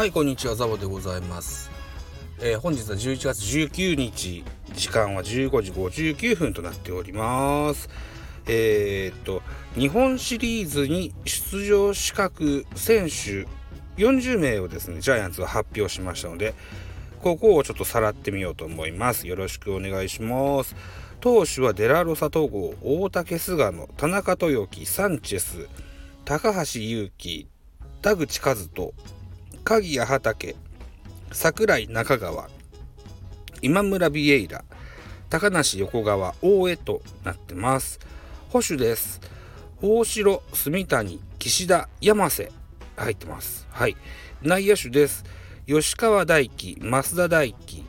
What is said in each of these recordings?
はいこんにちは。ザボでございます、えー本日は11月19日。時間は15時59分となっております。えーっと日本シリーズに出場資格選手40名をですねジャイアンツは発表しましたのでここをちょっとさらってみようと思います。よろしくお願いします。投手はデラロサ戸郷大竹菅野田中豊樹サンチェス高橋優輝田口和人鍵谷畑桜井中川今村ビエイラ高梨横川大江となってます。保守です。大城住谷岸田山瀬入ってます。はい。内野手です。吉川大輝増田大輝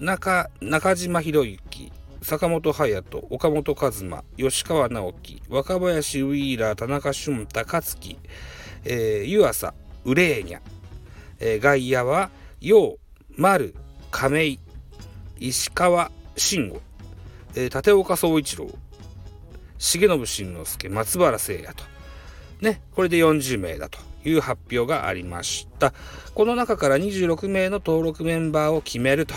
中中島博之坂本勇人岡本和真吉川直樹若林ウィーラー田中俊太勝樹、えー、湯浅ウレーニャ。えー外野は陽丸亀井石川慎吾、えー立岡総一郎重信慎之介松原聖也と。ねこれで40名だという発表がありました。この中から26名の登録メンバーを決めると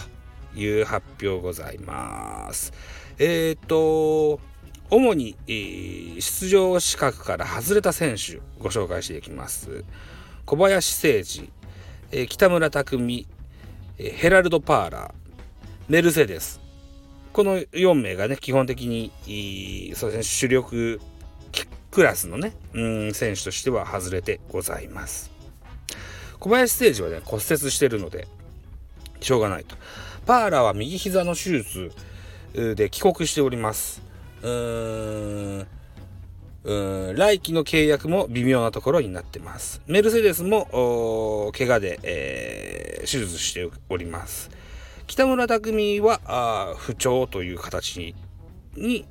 いう発表ございます。えっ、と主に、えー出場資格から外れた選手ご紹介していきます。小林誠司え北村匠海、えヘラルド・パーラー、メルセデス。この4名がね、基本的に、そうですね、主力クラスのね、うん、選手としては外れてございます。小林誠司はね、骨折してるので、しょうがないと。パーラーは右膝の手術で帰国しております。うーん、来季の契約も微妙なところになってます。メルセデスも怪我で、えー手術しております。北村匠海は不調という形に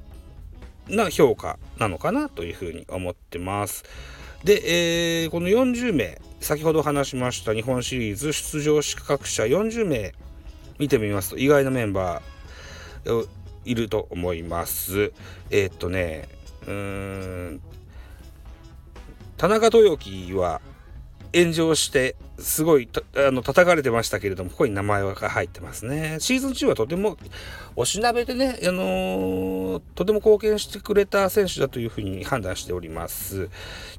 な評価なのかなというふうに思ってます。で、えーこの40名先ほど話しました日本シリーズ出場資格者40名見てみますと意外なメンバーいると思います。えーっとねうん。田中豊樹は炎上してすごいあの叩かれてましたけれどもここに名前が入ってますね。シーズン中はとてもおしなべでね、あのーとても貢献してくれた選手だというふうに判断しております。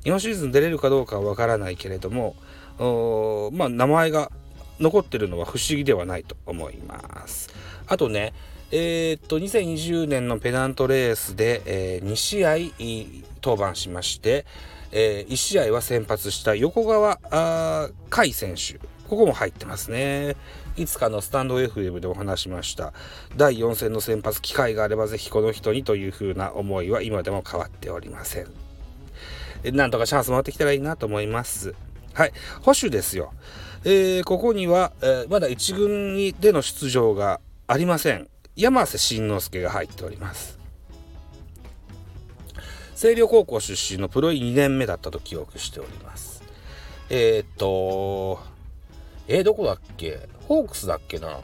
日本シーズに出れるかどうかはわからないけれどもおまあ名前が残ってるのは不思議ではないと思います。あとねえーっと2020年のペナントレースで、え2試合登板しまして、え1試合は先発した横川あー海選手。ここも入ってますね。いつかのスタンド FM でお話しました。第4戦の先発機会があればぜひこの人にというふうな思いは今でも変わっておりません。えなんとかチャンス回ってきたらいいなと思います。はい。保守ですよ、えーここには、えーまだ1軍での出場がありません。山瀬慎之介が入っております。星稜高校出身のプロ2年目だったと記憶しております。えーっとえーどこだっけ？ホークスだっけな？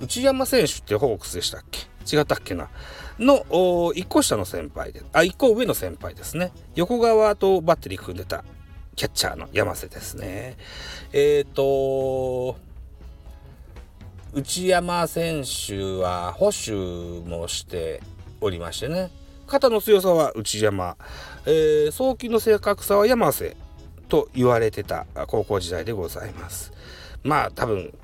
内山選手ってホークスでしたっけ？違ったっけな？の1個下の先輩であ1個上の先輩ですね。横川とバッテリー組んでたキャッチャーの山瀬ですね。えーっと内山選手は保守もしておりましてね。肩の強さは内山、えー送球の正確さは山瀬と言われてた高校時代でございます。まあ多分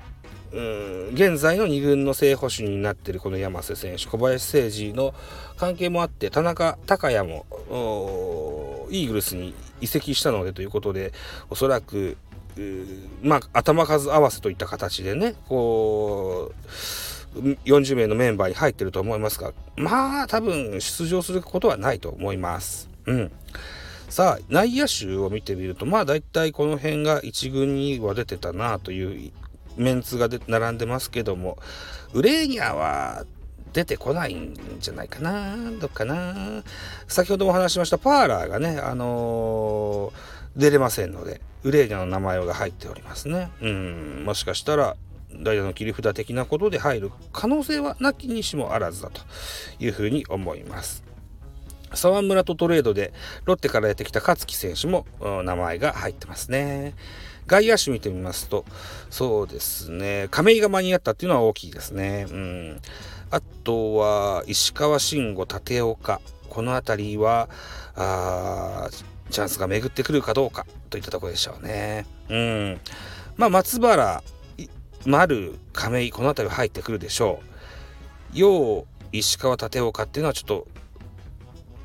うん現在の2軍の正捕手になっているこの山瀬選手小林誠司の関係もあって田中孝也もーイーグルスに移籍したのでということでおそらくまあ頭数合わせといった形でねこう40名のメンバーに入ってると思いますがまあ多分出場することはないと思います。うんさあ内野手を見てみるとまあ大体この辺が1軍には出てたなというメンツが並んでますけどもウレーニャは出てこないんじゃないかなどっかな先ほどもお話しましたパーラーがねあのー出れませんのでウレーニャの名前が入っておりますねうんもしかしたら代打の切り札的なことで入る可能性はなきにしもあらずだというふうに思います沢村とトレードでロッテからやってきた勝木選手も名前が入ってますね。外野手見てみますと、そうですね、亀井が間に合ったっていうのは大きいですね。うん。あとは、石川慎吾、立岡。この辺りは、あチャンスが巡ってくるかどうかといったところでしょうね。うん。まあ、松原、丸、亀井、この辺りは入ってくるでしょう。陽、石川、立岡っていうのはちょっと、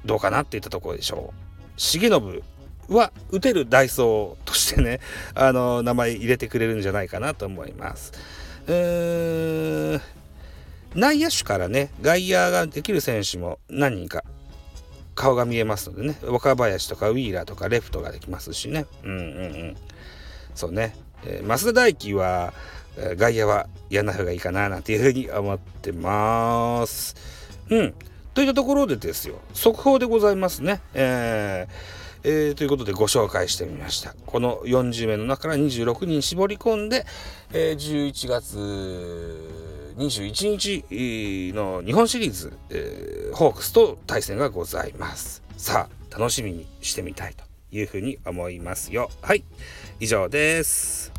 どうかなっていったところでしょう。重信は打てるダイソーとしてね、あの、名前入れてくれるんじゃないかなと思います。うーん、内野手からね、外野ができる選手も何人か顔が見えますのでね、若林とかウィーラーとかレフトができますしね。うんうんうん。そうね。えー、増田大輝は、外野はやんな方がいいかななんていうふうに思ってます。うん。といったところでですよ、速報でございますね。えーえー、ということでご紹介してみました。この40名の中から26人絞り込んで、えー、11月21日の日本シリーズ、えー、ホークスと対戦がございます。さあ、楽しみにしてみたいというふうに思いますよ。はい、以上です。